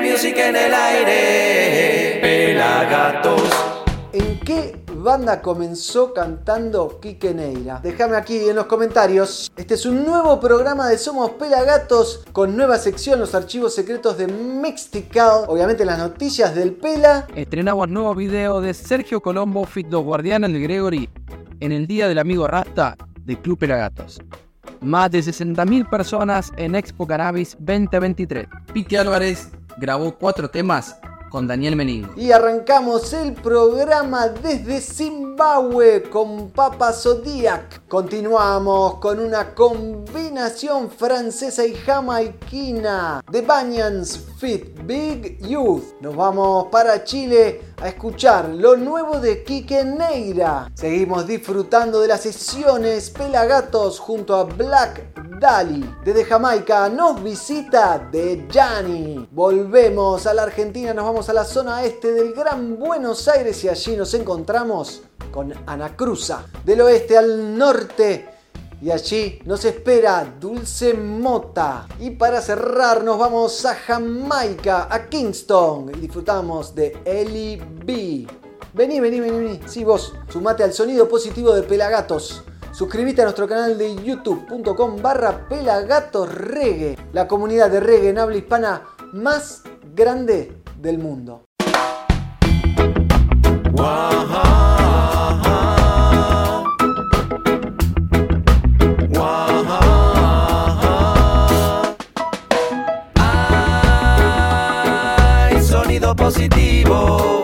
music en el aire. Pelagatos. ¿En qué banda comenzó cantando Quique Neira? Déjame aquí en los comentarios. Este es un nuevo programa de Somos Pelagatos con nueva sección, los archivos secretos de Mixtical. Obviamente las noticias del Pela. Estrenamos nuevo video de Sergio Colombo, Fit Los Guardianes de Gregory, en el Día del Amigo Rasta de Club Pelagatos. Más de 60.000 personas en Expo Cannabis 2023. Piti Álvarez grabó cuatro temas con Daniel Meningo. Y arrancamos el programa desde Zimbabue con Papa Zodiac. Continuamos con una combinación francesa y jamaiquina de Banyans Fit Big Youth. Nos vamos para Chile a escuchar lo nuevo de Quique Neira. Seguimos disfrutando de las sesiones Pelagatos junto a Black Dali. Desde Jamaica nos visita de Gianni. Volvemos a la Argentina, nos vamos a la zona este del Gran Buenos Aires y allí nos encontramos con Ana Cruza. Del oeste al norte. Y allí nos espera Dulce Mota. Y para cerrar nos vamos a Jamaica, a Kingston. Y disfrutamos de Ellie B. Vení, vení, vení, vení. Sí, vos, sumate al sonido positivo de Pelagatos. Suscríbete a nuestro canal de youtube.com barra Pelagatos Reggae, la comunidad de reggae en habla hispana más grande del mundo. Sonido positivo.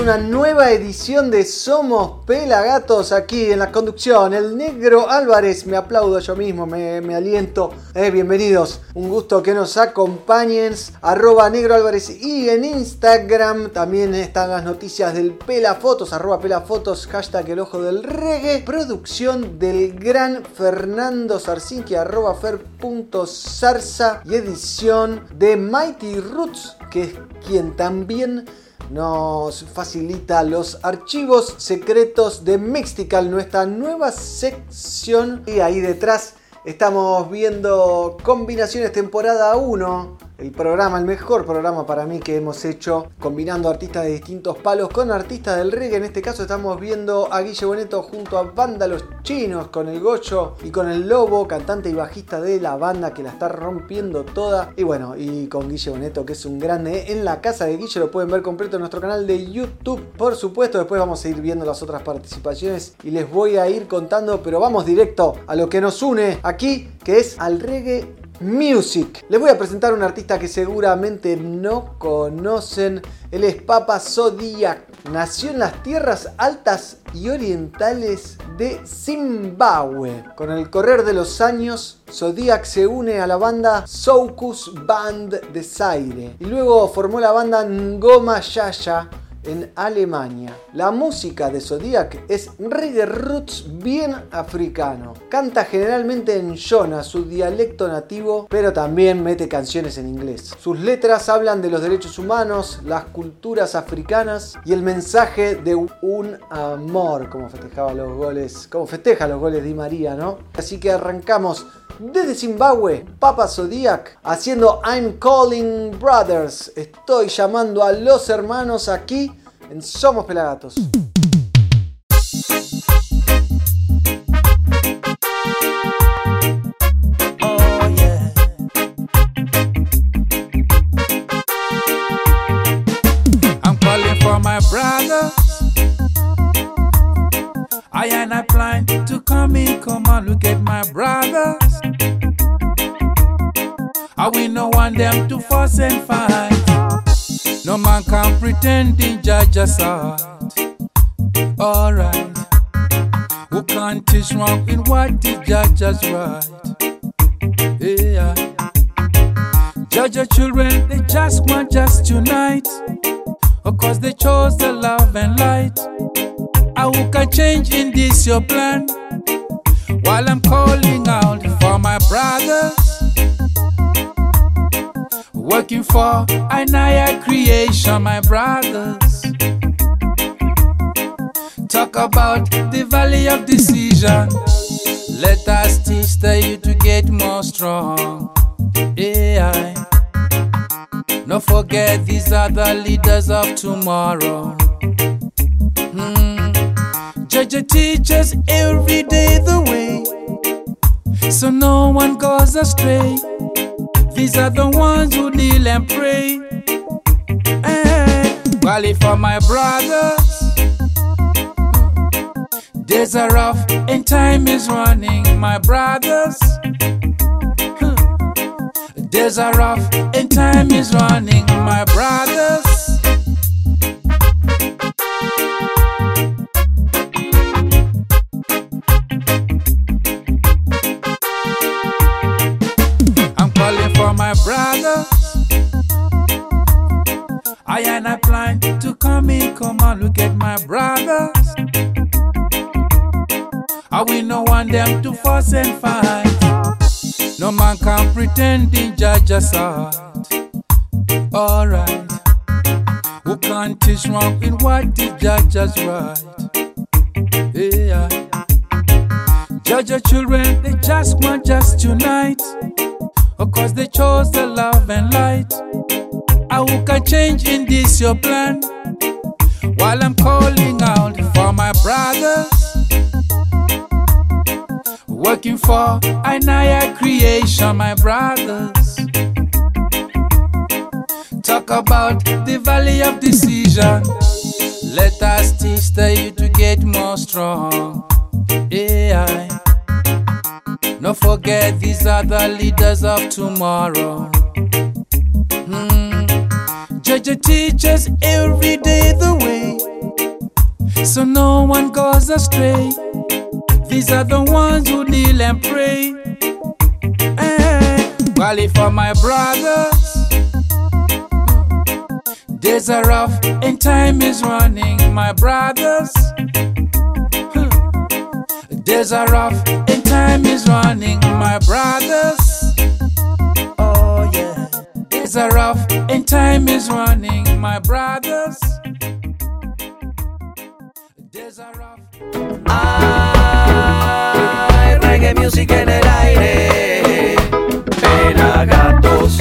Una nueva edición de Somos Pelagatos aquí en la conducción. El negro Álvarez, me aplaudo yo mismo, me, aliento. Eh, bienvenidos, un gusto que nos acompañen. Arroba negro Álvarez y en Instagram también están las noticias del Pelafotos, arroba Pelafotos, hashtag el ojo del reggae. Producción del gran Fernando Sarcinki, arroba fer.zarza y edición de Mighty Roots, que es quien también nos facilita los archivos secretos de Mixtical, nuestra nueva sección. Y ahí detrás estamos viendo combinaciones temporada 1. El programa, el mejor programa para mí que hemos hecho, combinando artistas de distintos palos con artistas del reggae. En este caso estamos viendo a Guille Boneto junto a Banda Los Chinos, con el Gocho y con el Lobo, cantante y bajista de la banda que la está rompiendo toda. Y bueno, y con Guille Boneto, que es un grande en la casa de Guille, lo pueden ver completo en nuestro canal de YouTube. Por supuesto, después vamos a ir viendo las otras participaciones y les voy a ir contando, pero vamos directo a lo que nos une aquí, que es al reggae Music. Les voy a presentar un artista que seguramente no conocen. Él es Papa Zodiac. Nació en las tierras altas y orientales de Zimbabue. Con el correr de los años, Zodiac se une a la banda Soukus Band de Zaire y luego formó la banda Ngoma Yaya en Alemania. La música de Zodiac es reggae roots bien africano. Canta generalmente en Shona, su dialecto nativo, pero también mete canciones en inglés. Sus letras hablan de los derechos humanos, las culturas africanas y el mensaje de un amor, como festejaba los goles, como festeja los goles de María, ¿no? Así que arrancamos desde Zimbabue, Papa Zodiac, haciendo I'm Calling Brothers. Estoy llamando a los hermanos aquí en Somos Pelagatos. Oh. I I plan to come in, come on, look at my brothers. I we no want them to fuss and fight. No man can pretend in Jaja's heart. Alright. Who can't teach wrong in what is Jaja's right? Yeah. Judge Jaja children, they just want just unite. Of course, they chose the love and light. I who can change in this your plan. While I'm calling out for my brothers. Working for Anaya creation, my brothers. Talk about the valley of decision. Let us teach the youth to get more strong. AI. Don't forget these are the leaders of tomorrow. Hmm. Judge teaches every day the way, so no one goes astray. These are the ones who kneel and pray. Eh, hey, Wally for my brothers. Days are rough and time is running, my brothers. Days are rough and time is running, my brothers. We no want them to fuss and fight. No man can pretend in Jaja's heart. Alright. Who can't teach wrong in what the Jaja's right? Yeah. Jaja children, they just want just unite. Of course, they chose the love and light. I who can change in this your plan. While I'm calling out for my brothers working for Anaya creation, my brothers. Talk about the valley of decision. Let us teach youth to get more strong. AI. Don't forget these are the leaders of tomorrow. Hmm. Judge teaches every day the way, so no one goes astray. These are the ones who kneel and pray. Hey, Wally for my brothers. Days are rough and time is running, my brothers. Hmm. Days are rough and time is running, my brothers. Oh yeah. Days are rough and time is running, my brothers. Days are rough. Hay music en el aire. Pelagatos.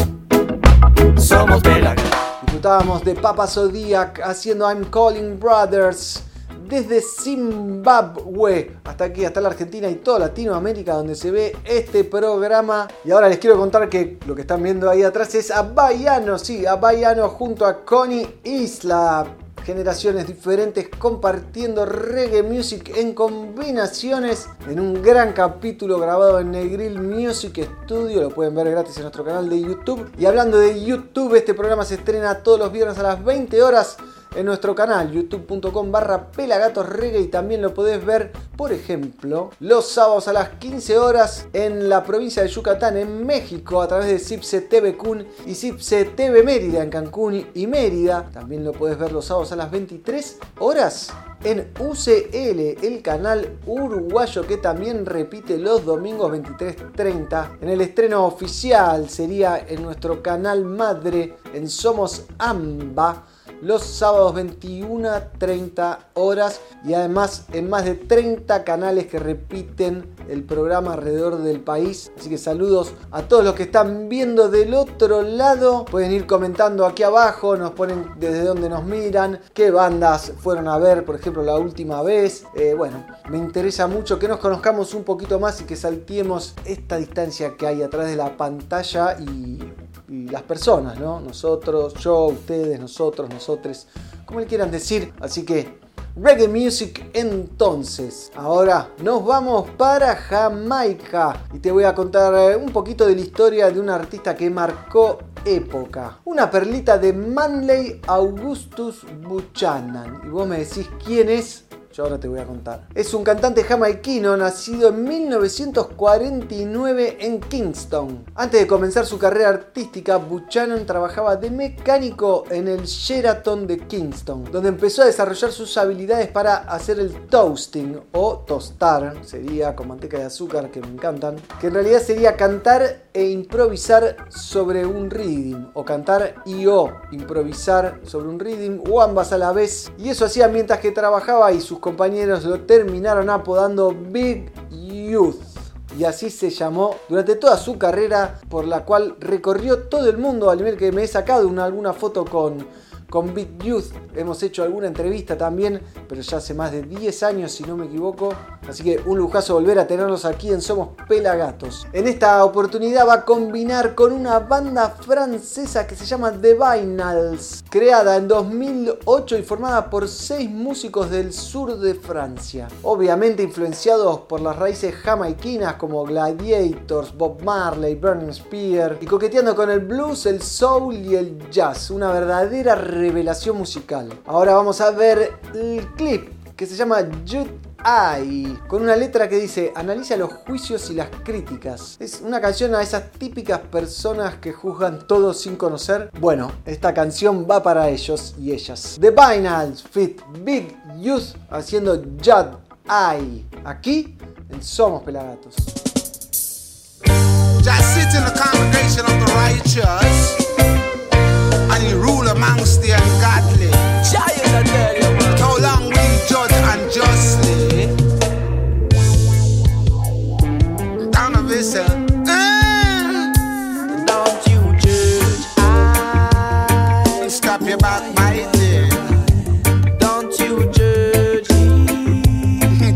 Somos pelagatos. Disfrutábamos de Papa Zodiac haciendo I'm Calling Brothers desde Zimbabue hasta aquí, hasta la Argentina y toda Latinoamérica donde se ve este programa. Y ahora les quiero contar que lo que están viendo ahí atrás es a Baiano, sí, a Baiano junto a Connie Isla. Generaciones diferentes compartiendo reggae music en combinaciones en un gran capítulo grabado en Negril Music Studio. Lo pueden ver gratis en nuestro canal de YouTube. Y hablando de YouTube, este programa se estrena todos los viernes a las 20 horas en nuestro canal youtube.com barra pelagatos.reggae y también lo podés ver, por ejemplo, los sábados a las 15 horas en la provincia de Yucatán, en México, a través de Cipse TV Kun y Cipse TV Mérida en Cancún y Mérida. También lo podés ver los sábados a las 23 horas en UCL, el canal uruguayo que también repite los domingos 23.30. En el estreno oficial sería en nuestro canal madre en Somos Amba los sábados 21.30 horas y además en más de 30 canales que repiten el programa alrededor del país. Así que saludos a todos los que están viendo del otro lado. Pueden ir comentando aquí abajo, nos ponen desde dónde nos miran, qué bandas fueron a ver, por ejemplo, la última vez. Eh, bueno, me interesa mucho que nos conozcamos un poquito más y que saltiemos esta distancia que hay atrás de la pantalla y y las personas, ¿no? Nosotros, yo, ustedes, nosotros, nosotres, como le quieran decir. Así que reggae music entonces. Ahora nos vamos para Jamaica y te voy a contar eh, un poquito de la historia de un artista que marcó época. Una perlita de Manley Augustus Buchanan. Y vos me decís quién es. Yo ahora te voy a contar. Es un cantante jamaiquino nacido en 1949 en Kingston. Antes de comenzar su carrera artística, Buchanan trabajaba de mecánico en el Sheraton de Kingston, donde empezó a desarrollar sus habilidades para hacer el toasting o tostar, sería con manteca de azúcar que me encantan, que en realidad sería cantar e improvisar sobre un rhythm o cantar y o improvisar sobre un rhythm o ambas a la vez. Y eso hacía mientras que trabajaba y sus compañeros lo terminaron apodando Big Youth. Y así se llamó durante toda su carrera por la cual recorrió todo el mundo al nivel que me he sacado una, alguna foto con con Big Youth hemos hecho alguna entrevista también, pero ya hace más de 10 años si no me equivoco. Así que un lujazo volver a tenerlos aquí en Somos Pelagatos. En esta oportunidad va a combinar con una banda francesa que se llama The Vinals, creada en 2008 y formada por 6 músicos del sur de Francia. Obviamente influenciados por las raíces jamaiquinas como Gladiators, Bob Marley, Burning Spear y coqueteando con el blues, el soul y el jazz. Una verdadera revelación musical. Ahora vamos a ver el clip que se llama Jude Eye, con una letra que dice, analiza los juicios y las críticas. Es una canción a esas típicas personas que juzgan todo sin conocer. Bueno, esta canción va para ellos y ellas. The Binals Fit Big Youth haciendo Jude Eye. Aquí en Somos Pelagatos. and he rule amongst the ungodly. How long we judge unjustly? Stop your. Uh, eh. Don't you judge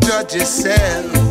judge yourself.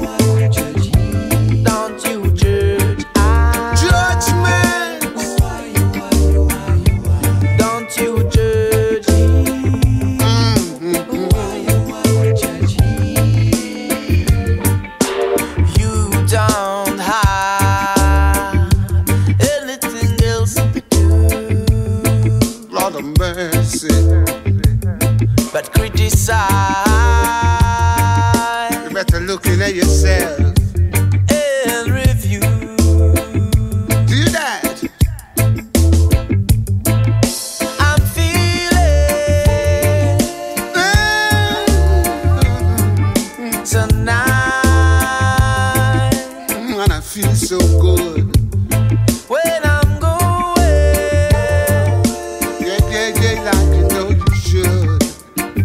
Yeah, like you know you should.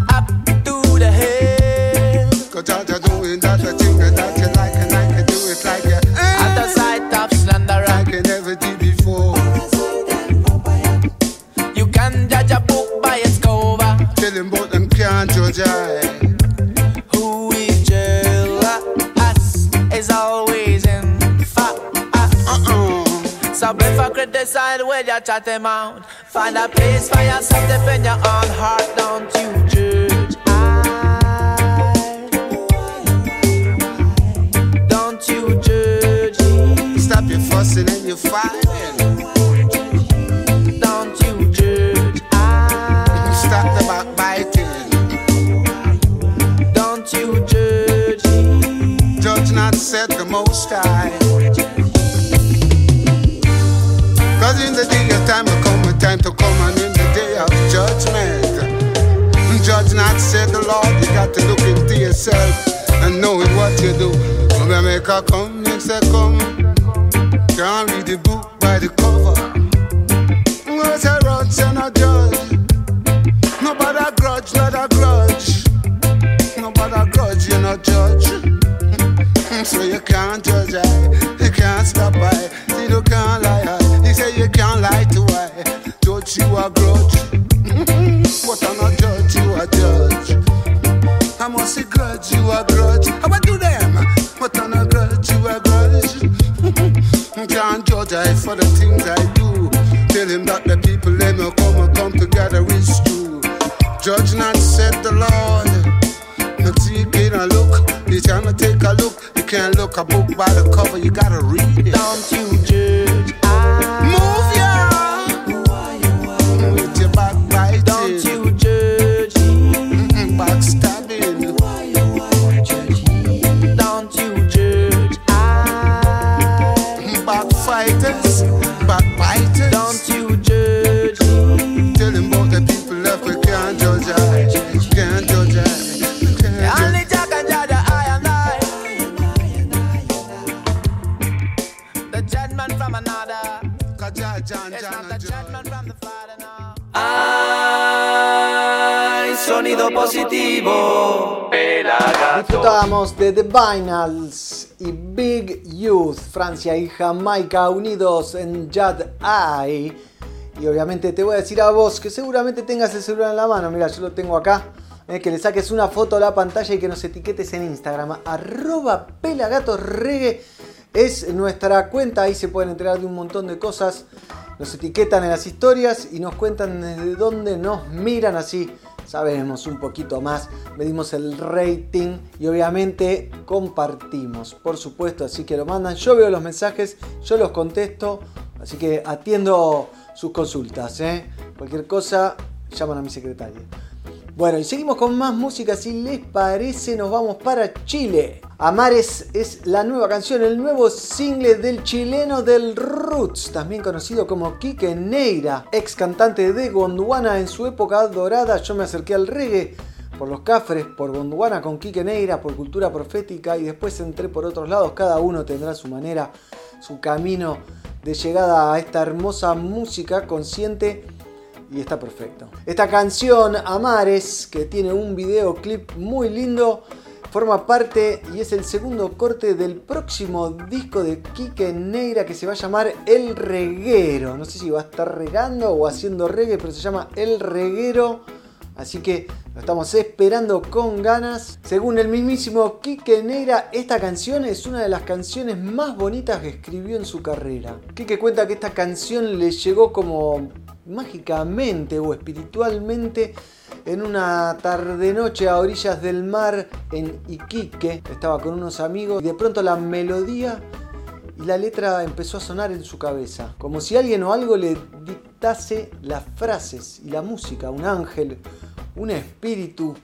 up the just doing that where you chat them out, find a place for yourself, depend your own heart, don't you judge. I, don't you judge. Stop your fussing and your fighting. Not said the Lord, you got to look into yourself and knowing what you do. When we make a come, make say come. Can't read the book by the cover. What's a rush and a judge? Nobody grudge, not a grudge. Nobody grudge, you not judge. Hmm, so you can't judge I, you can't stop I, you can't lie I. He say you can't lie to I, judge you a grudge. The things I do. Tell him that the people let me come and come together is true. Judge not said the Lord. No take a look. You tryna take a look. You can't look a book by the cover. You gotta read it. Don't you judge. De The Vinals y Big Youth, Francia y Jamaica unidos en Jad Eye. Y obviamente te voy a decir a vos que seguramente tengas el celular en la mano. Mira, yo lo tengo acá. eh, que le saques una foto a la pantalla y que nos etiquetes en Instagram. Arroba Pelagatosregue es nuestra cuenta. Ahí se pueden enterar de un montón de cosas. Nos etiquetan en las historias y nos cuentan desde dónde nos miran así. Sabemos un poquito más, medimos el rating y obviamente compartimos, por supuesto, así que lo mandan, yo veo los mensajes, yo los contesto, así que atiendo sus consultas, ¿eh? cualquier cosa, llaman a mi secretaria. Bueno, y seguimos con más música, si les parece, nos vamos para Chile. Amares es la nueva canción, el nuevo single del chileno del Roots, también conocido como Quique Neira, ex cantante de Gondwana en su época dorada. Yo me acerqué al reggae por los cafres, por Gondwana con Quique Neira, por cultura profética y después entré por otros lados. Cada uno tendrá su manera, su camino de llegada a esta hermosa música consciente y está perfecto. Esta canción, Amares, que tiene un videoclip muy lindo, forma parte y es el segundo corte del próximo disco de Quique Neira que se va a llamar El Reguero. No sé si va a estar regando o haciendo reggae, pero se llama El Reguero. Así que lo estamos esperando con ganas. Según el mismísimo Quique Neira, esta canción es una de las canciones más bonitas que escribió en su carrera. Quique cuenta que esta canción le llegó como mágicamente o espiritualmente en una tarde-noche a orillas del mar en Iquique. Estaba con unos amigos y de pronto la melodía y la letra empezó a sonar en su cabeza, como si alguien o algo le dictase las frases y la música, un ángel, un espíritu,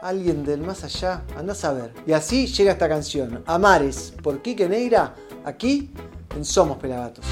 alguien del más allá, andás a ver. Y así llega esta canción, Amares, por Quique Neira, aquí en Somos Pelagatos.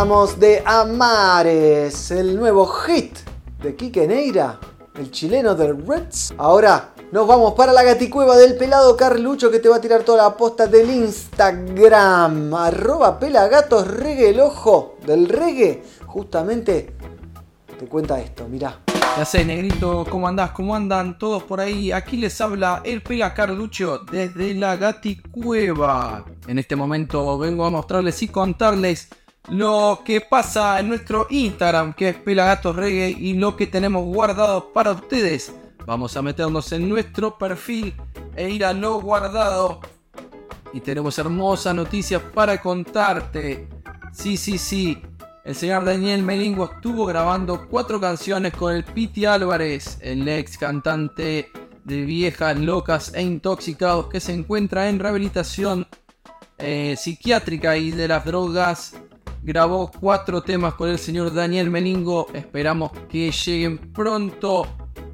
De Amares, el nuevo hit de Quique Neira, el chileno del Reds. Ahora nos vamos para la gaticueva del pelado Carlucho que te va a tirar toda la posta del Instagram. Arroba pelagatos reggae, el ojo del reggae. Justamente te cuenta esto, mirá. Ya sé, negrito, ¿cómo andás? ¿Cómo andan todos por ahí? Aquí les habla el Pela Carlucho desde la Gaticueva. En este momento vengo a mostrarles y contarles lo que pasa en nuestro Instagram, que es Pelagatos Reggae, y lo que tenemos guardado para ustedes. Vamos a meternos en nuestro perfil e ir a lo guardado. Y tenemos hermosas noticias para contarte. Sí, sí, sí. El señor Daniel Melingo estuvo grabando cuatro canciones con el Piti Álvarez, el ex cantante de Viejas Locas e Intoxicados que se encuentra en rehabilitación eh, psiquiátrica y de las drogas. Grabó cuatro temas con el señor Daniel Melingo. Esperamos que lleguen pronto.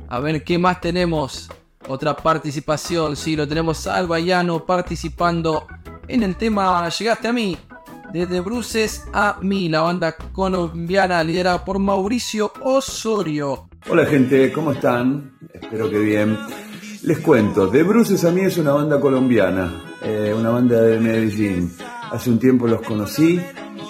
A ver qué más tenemos. Otra participación. Sí, lo tenemos al Bayano participando en el tema Llegaste a mí. Desde Bruces a mí, la banda colombiana liderada por Mauricio Osorio. Hola gente, ¿cómo están? Espero que bien. Les cuento, De Bruces a mí es una banda colombiana, eh, una banda de Medellín. Hace un tiempo los conocí,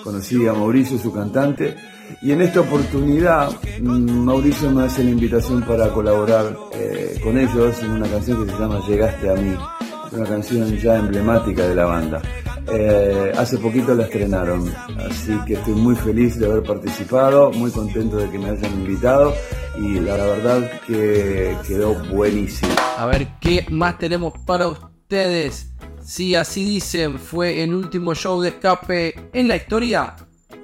conocí a Mauricio, su cantante, y en esta oportunidad mm, Mauricio me hace la invitación para colaborar eh, con ellos en una canción que se llama Llegaste a mí, una canción ya emblemática de la banda. Eh, hace poquito la estrenaron, así que estoy muy feliz de haber participado, muy contento de que me hayan invitado y la, verdad que quedó buenísimo. A ver qué más tenemos para ustedes. Si así dicen, fue el último show de escape en la historia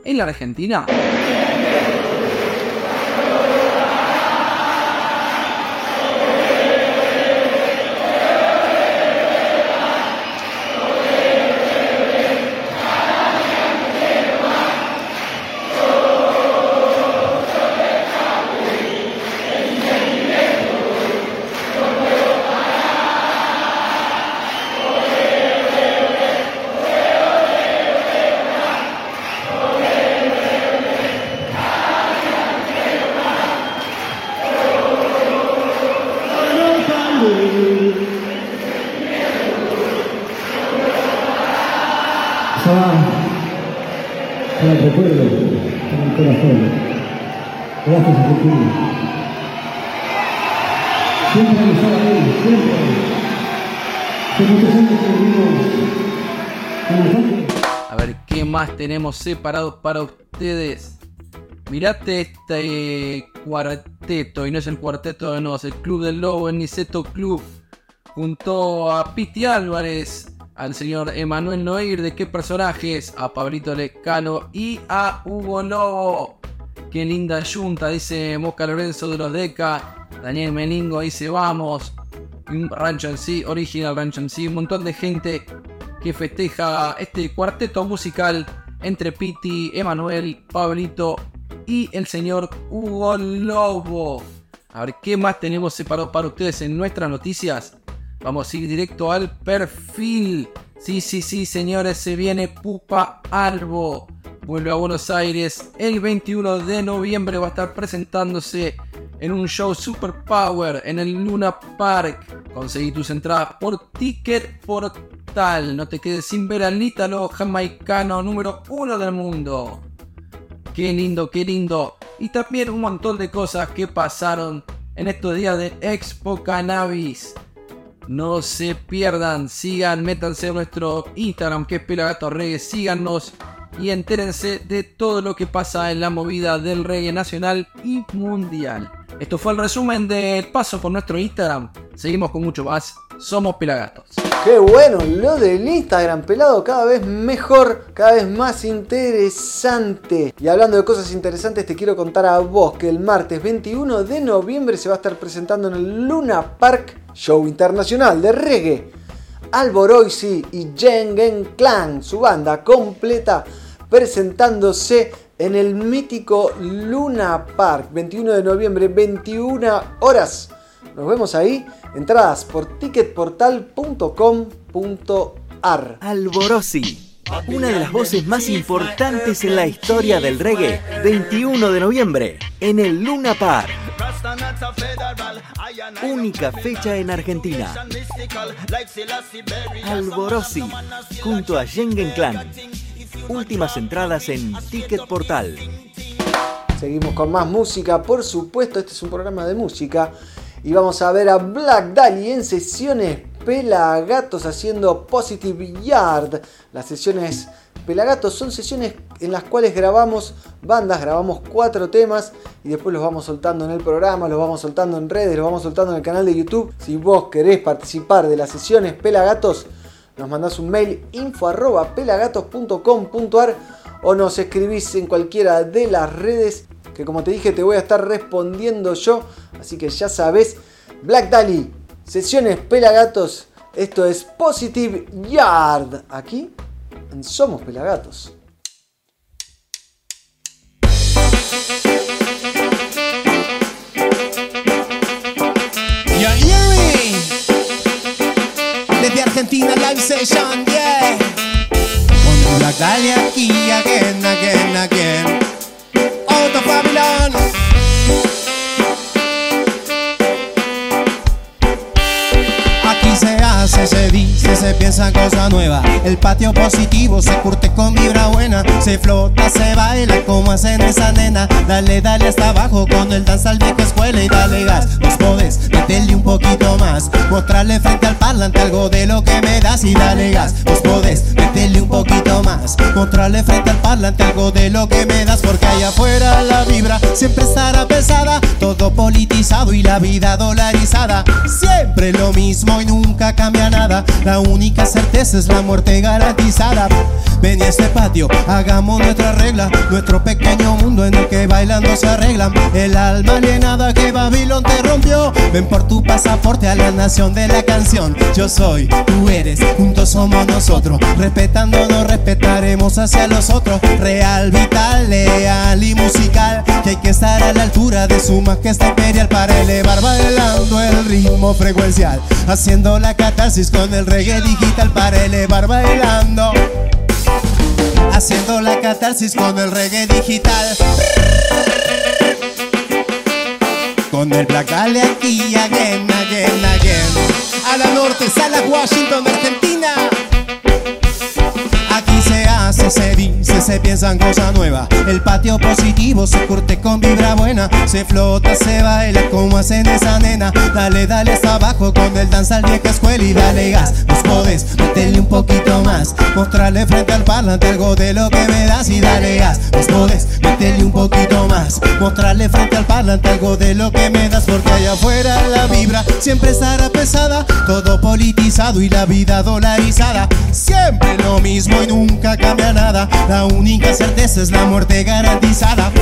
en la Argentina. A ver qué más tenemos separados para ustedes. Mirate este cuarteto, y no es el cuarteto de nos, el Club del Lobo, el Niceto Club, junto a Piti Álvarez, al señor Emanuel Noir de qué personajes, a Pablito Lecano y a Hugo Lobo. Qué linda yunta, dice Mosca Lorenzo de los Deca. Daniel Meningo dice vamos. Rancho en sí, original rancho en sí. Un montón de gente que festeja este cuarteto musical entre Piti, Emanuel, Pablito y el señor Hugo Lobo. A ver qué más tenemos separado para ustedes en nuestras noticias. Vamos a ir directo al perfil. Sí, sí, sí, señores, se viene Pupa Albo. Vuelve a Buenos Aires el 21 de noviembre. Va a estar presentándose en un show Super Power en el Luna Park. Conseguí tus entradas por Ticket Portal. No te quedes sin ver al ítalo jamaicano número uno del mundo. Qué lindo, qué lindo. Y también un montón de cosas que pasaron en estos días de Expo Cannabis. No se pierdan, sigan, métanse a nuestro Instagram que es Pelagato Reggae, síganos y entérense de todo lo que pasa en la movida del reggae nacional y mundial. Esto fue el resumen del paso por nuestro Instagram. Seguimos con mucho más. Somos Pelagatos. Qué bueno, lo del Instagram pelado cada vez mejor, cada vez más interesante. Y hablando de cosas interesantes, te quiero contar a vos que el martes 21 de noviembre se va a estar presentando en el Luna Park Show Internacional de Reggae. Alboroisi y Jengen Clan, su banda completa, presentándose en el mítico Luna Park, 21 de noviembre, 21 horas. Nos vemos ahí. Entradas por ticketportal.com.ar. Alborosi. Una de las voces más importantes en la historia del reggae, 21 de noviembre, en el Luna Park. Única fecha en Argentina. Alborosi, junto a Jengen Clan. Últimas entradas en Ticket Portal. Seguimos con más música, por supuesto, este es un programa de música. Y vamos a ver a Black Dahlia en sesiones Pelagatos haciendo Positive Yard. Las sesiones Pelagatos son sesiones en las cuales grabamos bandas, grabamos cuatro temas y después los vamos soltando en el programa, los vamos soltando en redes, los vamos soltando en el canal de YouTube. Si vos querés participar de las sesiones Pelagatos, nos mandás un mail info arroba pelagatos.com.ar o nos escribís en cualquiera de las redes que como te dije te voy a estar respondiendo yo. Así que ya sabes, Black Dali, sesiones Pelagatos, esto es Positive Yard, aquí en Somos Pelagatos. Desde Argentina Live Session, yeah. Con la calle aquí, again, again, again. Se piensa cosa nueva. El patio positivo se curte con vibra buena. Se flota, se baila como hacen esa nena. Dale, dale hasta abajo con el danza al vieja escuela y dale gas. Vos podés meterle un poquito más. Mostrarle frente al parlante algo de lo que me das y dale gas. Vos podés meterle un poquito más. Mostrarle frente al parlante algo de lo que me das. Porque allá afuera la vibra siempre estará pesada. Todo politizado y la vida dolarizada. Siempre lo mismo y nunca cambia nada. La única certeza es la muerte garantizada. Ven a este patio, hagamos nuestra regla. Nuestro pequeño mundo en el que bailando se arreglan. El alma alienada que Babilón te rompió. Ven por tu pasaporte a la nación de la canción. Yo soy, tú eres, juntos somos nosotros. Respetándonos, respetaremos hacia los otros. Real, vital, leal y musical. Que hay que estar a la altura de su majestad imperial para elevar bailando el ritmo frecuencial. Haciendo la catarsis con el reggae digital para elevar bailando. Haciendo la catarsis con el reggae digital. Con el Black Dahlia aquí, again, again, again. A la norte, Salas, Washington, Argentina. Se dice, se piensa en cosa nueva. El patio positivo se curte con vibra buena. Se flota, se baila como hacen esa nena. Dale, dale hasta abajo con el danza al vieja escuela y dale gas. Vos podés meterle un poquito más. Mostrarle frente al parlante algo de lo que me das y dale gas. Vos podés meterle un poquito más. Mostrarle frente al parlante algo de lo que me das. Porque allá afuera la vibra siempre estará pesada. Todo politizado y la vida dolarizada. Siempre lo mismo y nunca cambia La única certeza es la muerte garantizada.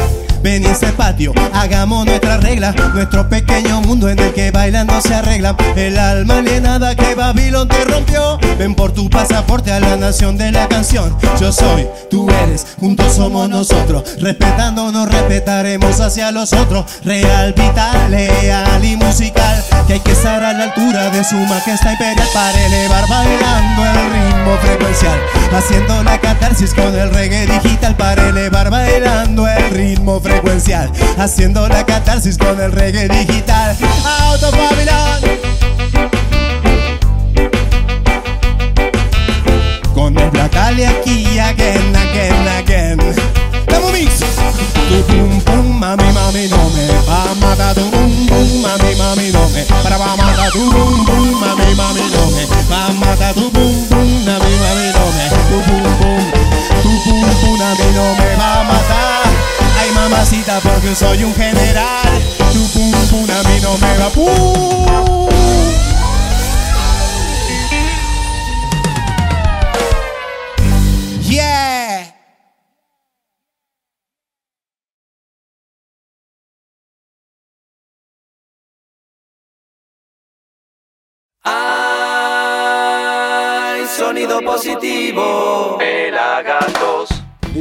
Ven y este patio, hagamos nuestra regla, nuestro pequeño mundo en el que bailando se arregla. El alma alienada que Babilón te rompió. Ven por tu pasaporte a la nación de la canción. Yo soy, tú eres, juntos somos nosotros. Respetándonos, respetaremos hacia los otros. Real, vital, leal y musical. Que hay que estar a la altura de su majestad imperial para elevar bailando el ritmo frecuencial. Haciendo la catarsis con el reggae digital para elevar bailando el ritmo frecuencial. Haciendo la catarsis con el reggae digital. Out of Babylon. Con el Black Dahlia aquí, again, again, again. Damos mix. Tu pum pum, mami, mami, no me va a matar tu pum pum, mami, mami, no me para va a matar tu pum pum, mami, mami, no me va a matar tu pum pum, mami, mami, no me tu pum pum, tu pum pum, mami, no me va a matar. Ay, mamacita, porque soy un general. Tu pum pum, a mí no me va pum. Yeah. Hay sonido positivo.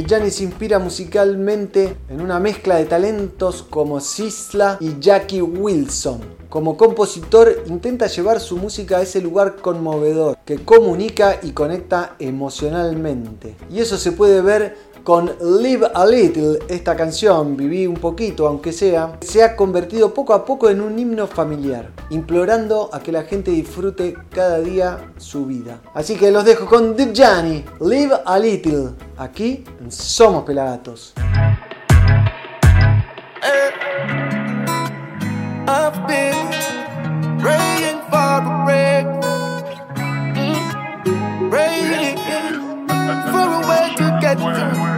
Gianni se inspira musicalmente en una mezcla de talentos como Sisla y Jackie Wilson. Como compositor intenta llevar su música a ese lugar conmovedor que comunica y conecta emocionalmente. Y eso se puede ver con Live a Little, esta canción, Viví un poquito, aunque sea, se ha convertido poco a poco en un himno familiar, implorando a que la gente disfrute cada día su vida. Así que los dejo con Deep Johnny, Live a Little, aquí en Somos Pelagatos. Been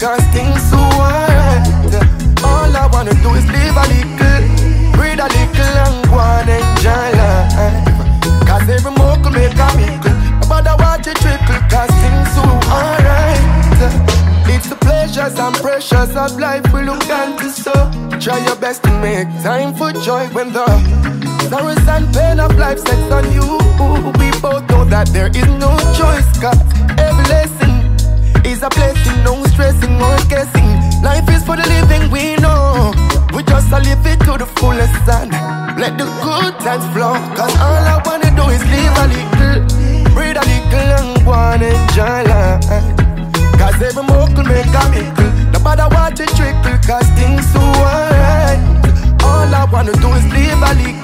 cause things so alright. All I wanna do is live a little, breathe a little, and go on enjoy life. Cause every can make a mickle. No matter what you trickle, cause things so alright. It's the pleasures and pressures of life we look into so Try your best to make time for joy when the sorrows and pain of life sets on you We both know that there is no choice Cause every lesson is a blessing No stressing or guessing Life is for the living we know. We just a live it to the fullest and Let the good times flow. Cause all I wanna do is live a little Breathe a little and and enjoy life. Cause every more could make a mickle No matter what you trickle Cause things so alright All I wanna do is live a little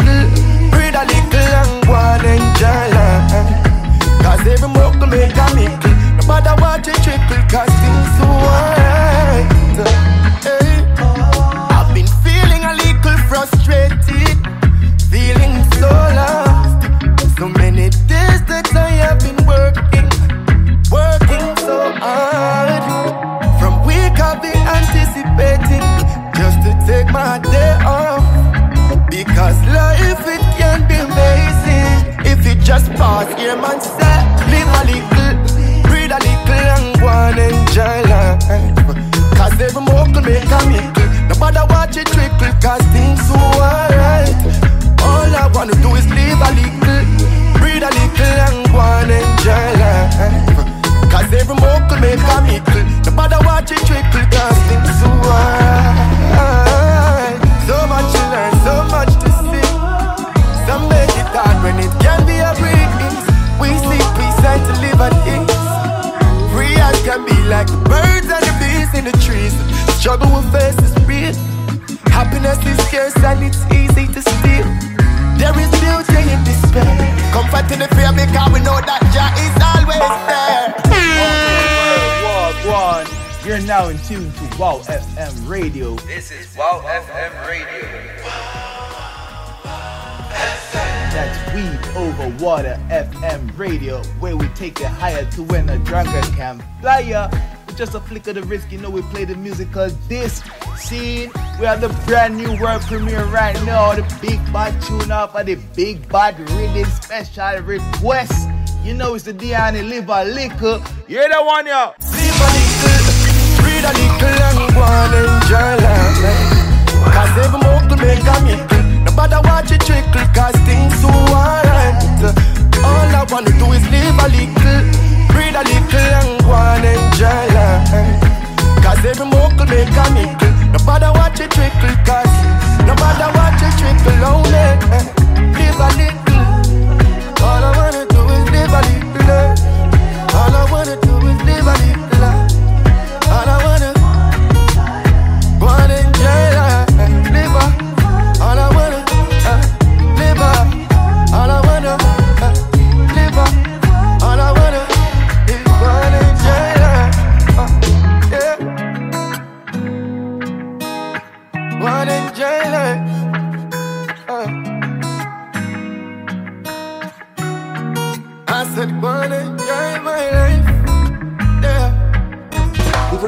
here man say Live a little, breathe a little and go and enjoy life. Cause every more can make a mickle No matter what you trickle Cause things so alright. All I wanna do is live a little Breathe a little and go and enjoy life. Cause every could make a mickle No matter what you trickle Cause things so alright like the birds and the bees in the trees Struggle we face is real Happiness is scarce and it's easy to steal There is beauty in despair Comfort in the fear because we know that Jah is always there Walk one. You're now in tune to Wow FM Radio. This is Wow FM Radio. That's Weed Over Water FM Radio, where we take it higher to when a drunkard can fly ya. Just a flick of the wrist, you know we play the musical this scene. We have the brand new world premiere right now, the big bad tune up of the big bad Reading special request. You know it's the Diani Live a Liquor. You're the one, yo. Live a little, breathe a little and go and enjoy life Cause every more could make a matter what you trickle Cause things so alright. All I wanna do is live a little Breathe a little and go and enjoy Cause every could make a mickle No matter what you trickle Cause no matter what you trickle Only live a little. All I wanna do is live a little. All I wanna do is live a little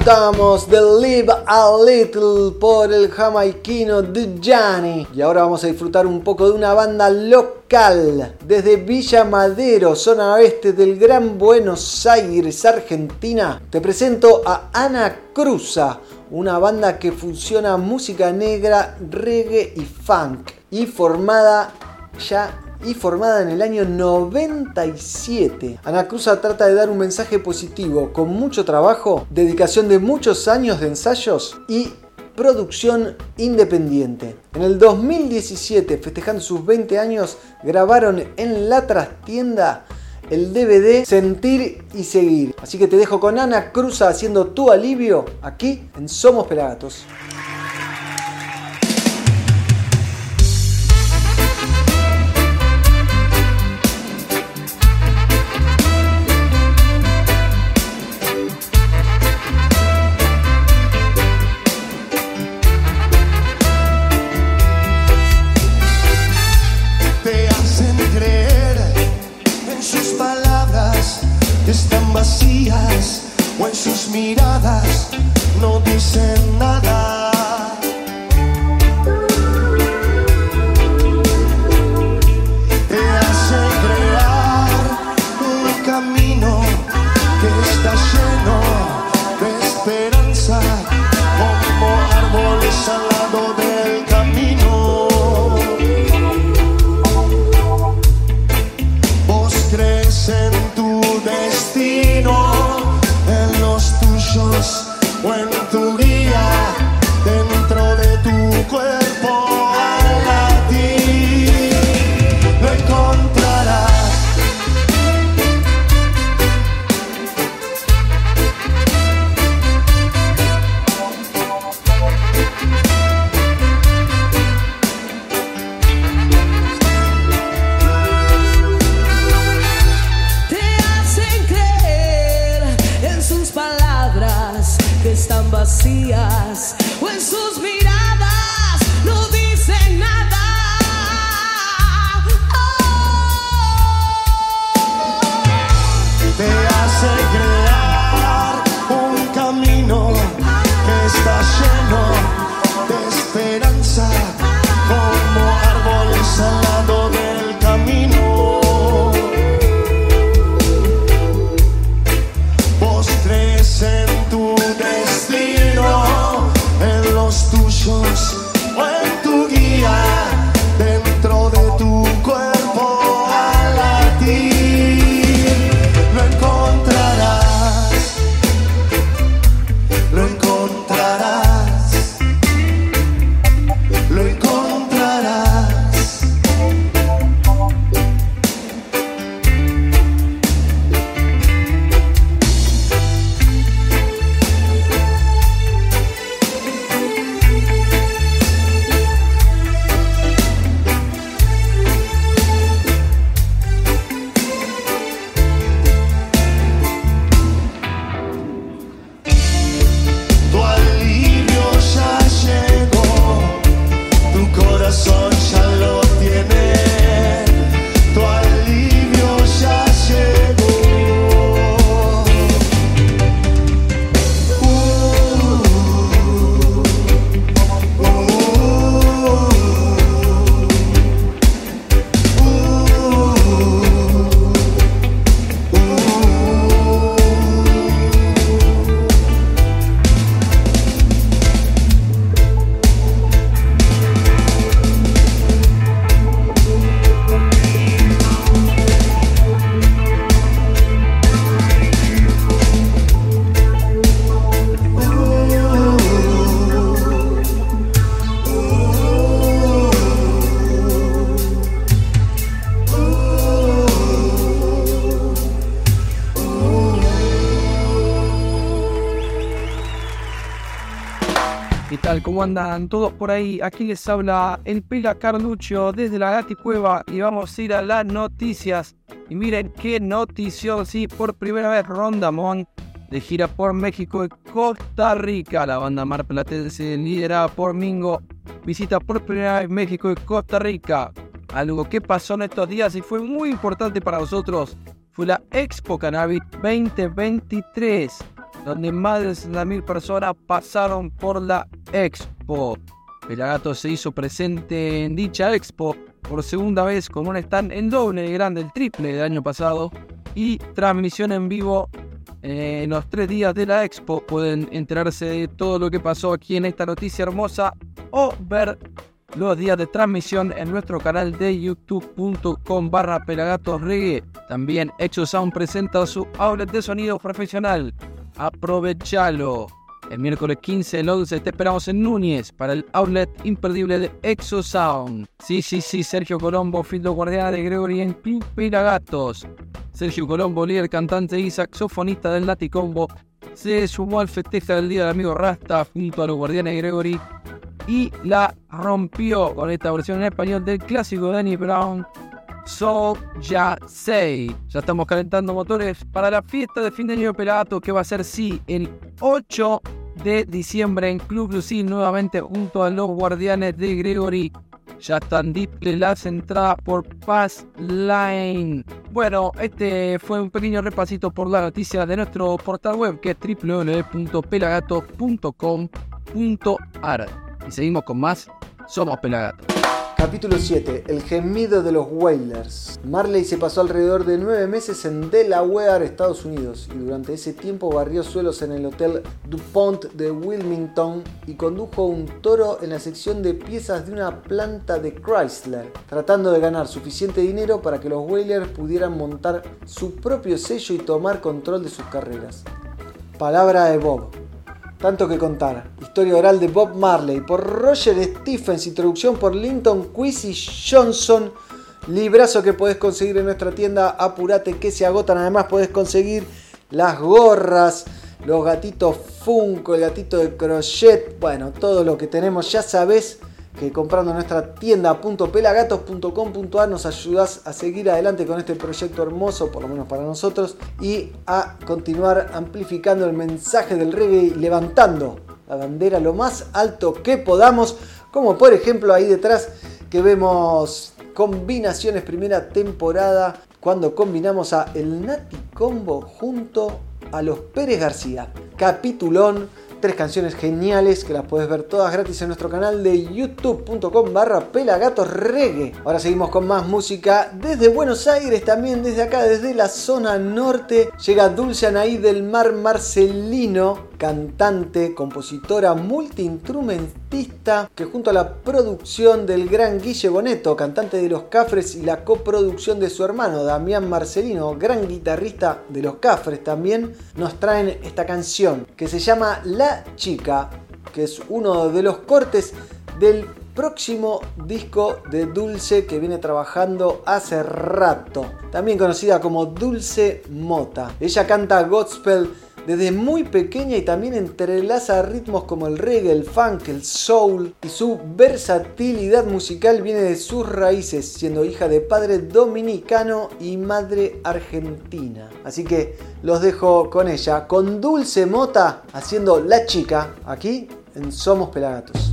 disfrutábamos de Live a Little por el jamaiquino Gianni. Y ahora vamos a disfrutar un poco de una banda local desde Villa Madero, zona oeste del Gran Buenos Aires, Argentina. Te presento a Ana Cruza, una banda que fusiona música negra, reggae y funk y formada ya y formada en el año 97. Ana Cruza trata de dar un mensaje positivo con mucho trabajo, dedicación de muchos años de ensayos y producción independiente. En el 2017, festejando sus 20 años, grabaron en la trastienda el DVD Sentir y Seguir. Así que te dejo con Ana Cruza haciendo tu alivio aquí en Somos Pelagatos. ¿Cómo andan todos por ahí? Aquí les habla el Pela Carluccio desde la Gati Cueva y vamos a ir a las noticias. Y miren qué notición, sí, por primera vez Rondamón de gira por México y Costa Rica. La banda marplatense liderada por Mingo visita por primera vez México y Costa Rica. Algo que pasó en estos días y fue muy importante para nosotros fue la Expo Cannabis 2023. Donde más de 60.000 personas pasaron por la expo. Pelagato se hizo presente en dicha expo por segunda vez con un stand en doble de grande, el triple del año pasado, y transmisión en vivo eh, en los tres días de la expo. Pueden enterarse de todo lo que pasó aquí en esta noticia hermosa o ver los días de transmisión en nuestro canal de youtube.com barra pelagatos reggae. También Exo Sound presenta su outlet de sonido profesional. Aprovechalo. El miércoles 15 del 11 te esperamos en Núñez para el outlet imperdible de Exo Sound. Sí, sí, sí, Sergio Colombo, Fildo Guardiana de Gregory en Club Pelagatos. Sergio Colombo, líder cantante y saxofonista del Laticombo, se sumó al festejo del Día del Amigo Rasta junto a los Guardianes de Gregory y la rompió con esta versión en español del clásico Danny Brown, So Ya Say. Ya estamos calentando motores para la fiesta de fin de año de Pelagato que va a ser, sí, el 8 de diciembre en Club Lucil nuevamente junto a los Guardianes de Gregory. Ya están disponibles las entradas por Pass Line. Bueno, este fue un pequeño repasito por la noticia de nuestro portal web que es www.pelagato.com.ar. Y seguimos con más. Somos Pelagato. Capítulo 7. El gemido de los Whalers. Marley se pasó alrededor de nueve meses en Delaware, Estados Unidos, y durante ese tiempo barrió suelos en el Hotel DuPont de Wilmington y condujo un toro en la sección de piezas de una planta de Chrysler, tratando de ganar suficiente dinero para que los Whalers pudieran montar su propio sello y tomar control de sus carreras. Palabra de Bob. Tanto que contar. Historia oral de Bob Marley por Roger Stephens, introducción por Linton Quincy Johnson. Librazo que podés conseguir en nuestra tienda. Apurate que se agotan. Además podés conseguir las gorras, los gatitos Funko, el gatito de crochet. Bueno, todo lo que tenemos ya sabés que comprando nuestra tienda.pelagatos.com.ar nos ayudas a seguir adelante con este proyecto hermoso, por lo menos para nosotros, y a continuar amplificando el mensaje del reggae y levantando la bandera lo más alto que podamos, como por ejemplo ahí detrás que vemos combinaciones primera temporada cuando combinamos a El Nati Combo junto a los Pérez García. Capitulón tres canciones geniales que las puedes ver todas gratis en nuestro canal de youtube.com barra pelagatos reggae. Ahora seguimos con más música desde Buenos Aires, también desde acá, desde la zona norte. Llega Dulce Anaí del Mar Marcelino, cantante, compositora, multiinstrumentista, que junto a la producción del gran Guille Boneto, cantante de Los Cafres, y la coproducción de su hermano Damián Marcelino, gran guitarrista de Los Cafres también, nos traen esta canción que se llama La Chica, que es uno de los cortes del próximo disco de Dulce que viene trabajando hace rato, también conocida como Dulce Mota. Ella canta gospel desde muy pequeña y también entrelaza ritmos como el reggae, el funk, el soul y su versatilidad musical viene de sus raíces, siendo hija de padre dominicano y madre argentina. Así que los dejo con ella, con Dulce Mota haciendo La Chica, aquí en Somos Pelagatos.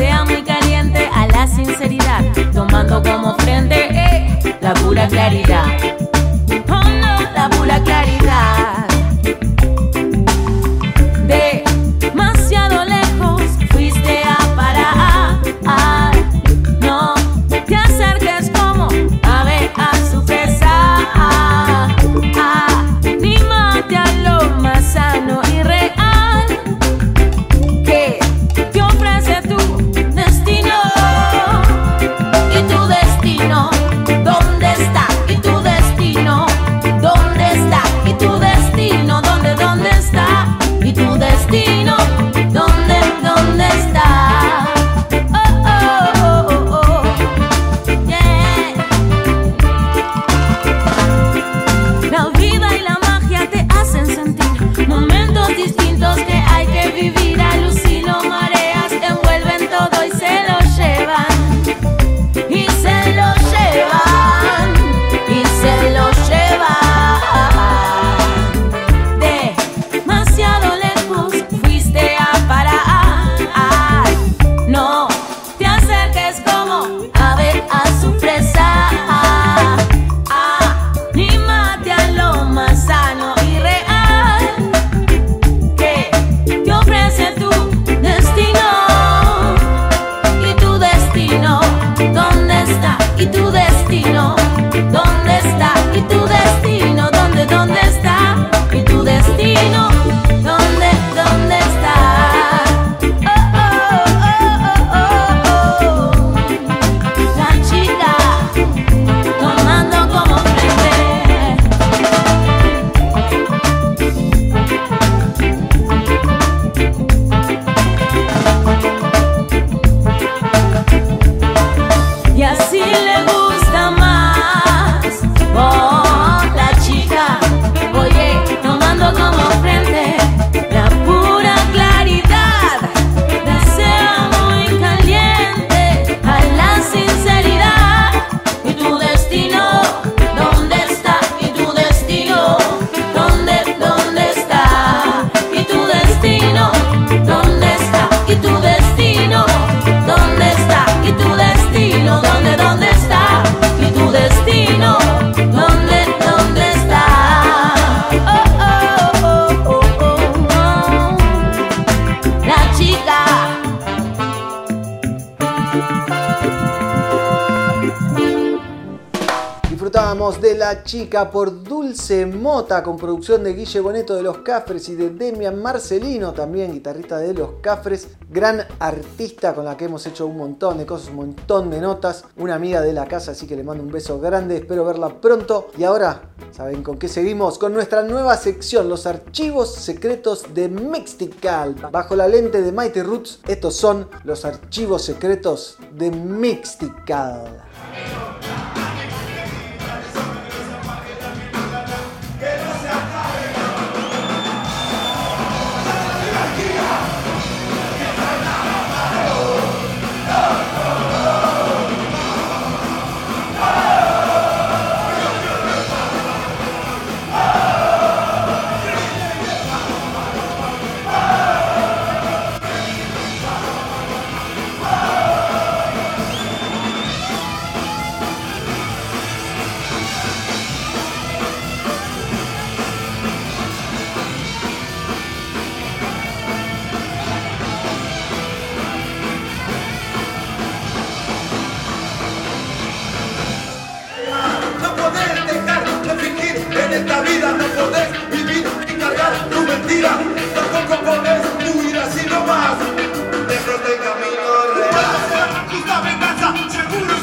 Desea muy caliente a la sinceridad, tomando como frente eh, la pura claridad. Oh la pura claridad. Chica por Dulce Mota con producción de Guille Boneto de Los Cafres y de Demian Marcelino, también guitarrista de Los Cafres, gran artista con la que hemos hecho un montón de cosas, un montón de notas, una amiga de la casa, así que le mando un beso grande, espero verla pronto. Y ahora, ¿saben con qué seguimos? Con nuestra nueva sección, los archivos secretos de Mixtical. Bajo la lente de Mighty Roots, estos son los archivos secretos de Mixtical.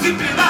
Seguro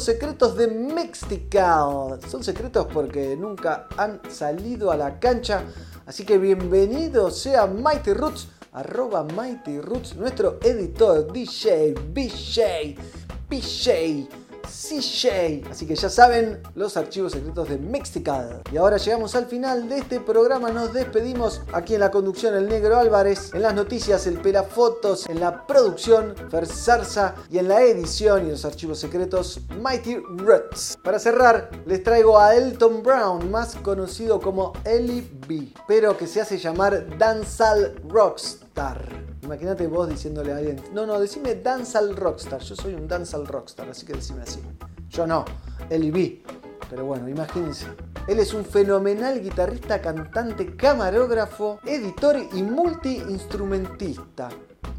secretos de Mixtical. Son secretos porque nunca han salido a la cancha. Así que bienvenido sea Mighty Roots, arroba Mighty Roots, nuestro editor, DJ, BJ, PJ, CJ. Así que ya saben los archivos secretos de Mixtical. Y ahora llegamos al final de este programa. Nos despedimos aquí en la conducción el Negro Álvarez, en las noticias el Pelafotos, en la producción Fer Zarza y en la edición y los archivos secretos Mighty Roots. Para cerrar, les traigo a Elton Brown, más conocido como Ellie B, pero que se hace llamar Dancehall Rocks rockstar. Imagínate vos diciéndole a alguien, no, no, decime dancehall rockstar. Yo soy un dancehall rockstar, así que decime así. Yo no, Eli B. Pero bueno, imagínense. Él es un fenomenal guitarrista, cantante, camarógrafo, editor y multiinstrumentista.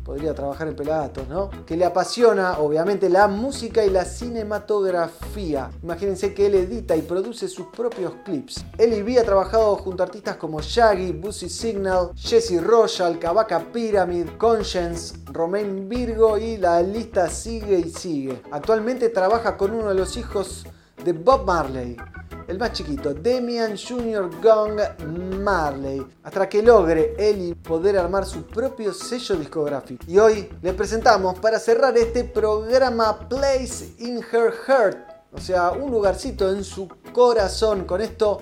Podría trabajar en Pelagatos, ¿no? Que le apasiona, obviamente, la música y la cinematografía. Imagínense que él edita y produce sus propios clips. Eli B ha trabajado junto a artistas como Shaggy, Boosie Signal, Jesse Royal, Kabaka Pyramid, Conscience, Romain Virgo y la lista sigue y sigue. Actualmente trabaja con uno de los hijos de Bob Marley, el más chiquito, Demian Jr. Gong Marley, hasta que logre Eli poder armar su propio sello discográfico. Y hoy le presentamos para cerrar este programa Place in Her Heart, o sea, un lugarcito en su corazón. Con esto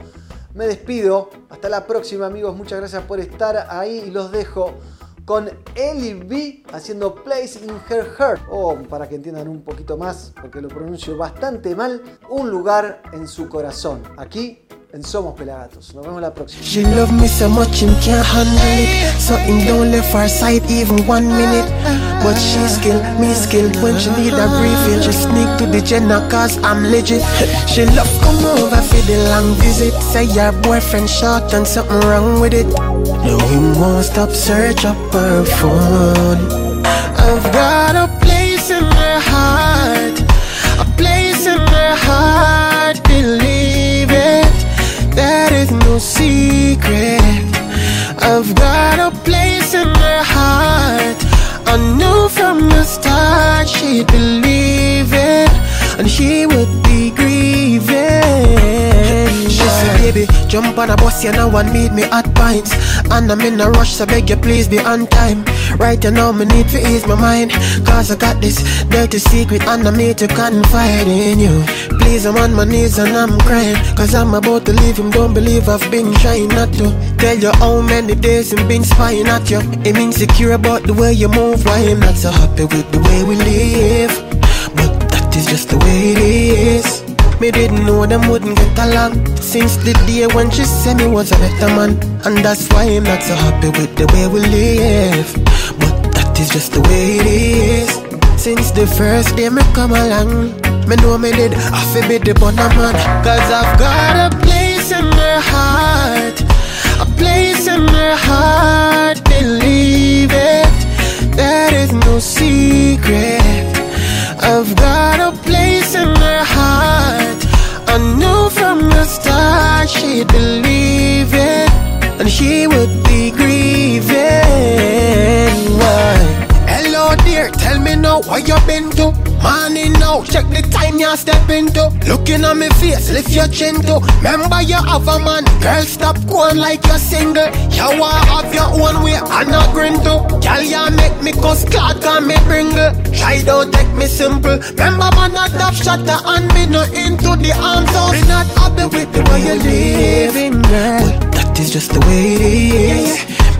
me despido. Hasta la próxima, amigos. Muchas gracias por estar ahí y los dejo con Ellie B haciendo Place in Her Heart. O para que entiendan un poquito más, porque lo pronuncio bastante mal, un lugar en su corazón. Aquí en Somos Pelagatos. Nos vemos la próxima. She love me so much him can't handle it. So him don't left her side even one minute. But she skill, me skill When she need a refill. She sneak to the Jenna cause I'm legit. She love come over for the long visit. Say your boyfriend short and something wrong with it. No him won't stop search up her phone. I've got a place in her heart and she would be grieving. She said, "Baby, jump on a bus, you know, and meet me at Pines." And I'm in a rush, so beg you please be on time. Right now, me need to ease my mind, cause I got this dirty secret, and I need to confide in you. Please, I'm on my knees and I'm crying, cause I'm about to leave him. Don't believe I've been trying not to tell you how many days I've been spying at you. I'm insecure about the way you move, why I'm not so happy with the way we live. That is just the way it is. Me didn't know them wouldn't get along. Since the day when she said me was a better man. And that's why I'm not so happy with the way we live. But that is just the way it is. Since the first day me come along Me know me did have to be the bonner man. Cause I've got a place in my heart. A place in my heart Believe it. That is no secret. I've got believe it, and she would be grieving. Why? Hello, dear, tell me now what you been to. Morning now, check the time you step into. Looking at me face, lift your chin to. Remember you have a man, girl, stop going like you're single. You want have your own way, and not grin to. Girl, you make me cuss, clot, can me bringle. Try don't take me simple. Remember man, not top shutter and me no into the arms of. Me not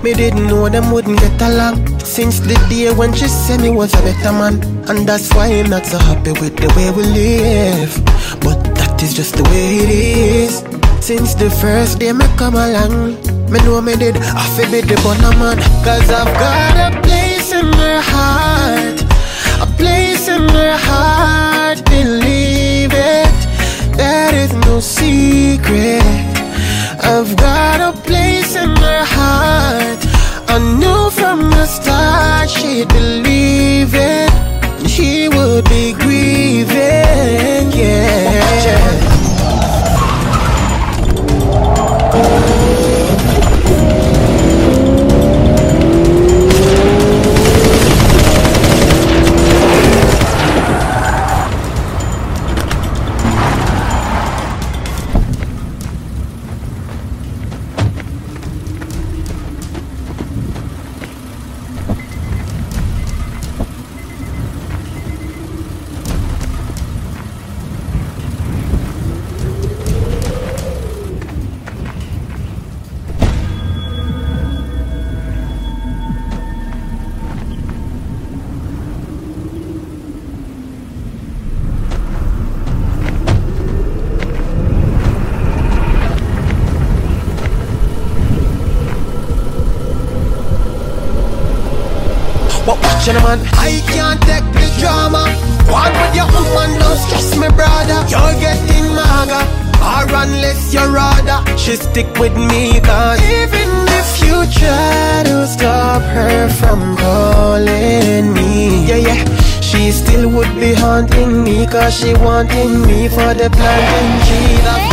Me didn't know them wouldn't get along. Since the day when she said me was a better man. And that's why I'm not so happy with the way we live. But that is just the way it is. Since the first day me come along Me know me did have to be the bonner man. Cause I've got a place in my heart. A place in my heart Believe it. That is no secret. I've got a place in my heart. I knew from the start But man, I can't take the drama. One with your woman, don't stress me, brother. You're getting maga. Or unless you're rather, she stick with me, cause even if you try to stop her from calling me, yeah, yeah. She still would be haunting me Cause she wanting me for the planting tree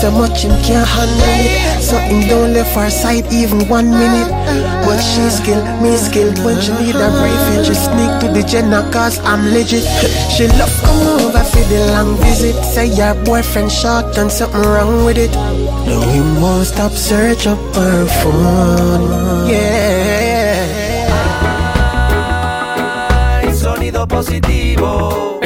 So much him can't handle it. So him don't left her side even one minute. But she skilled, me skilled. When she need a refill, she sneak to the Jenna cause I'm legit. She love come over for the long visit. Say your boyfriend shot and something wrong with it. No, him won't stop search up her phone. Yeah. Ay, sonido positivo.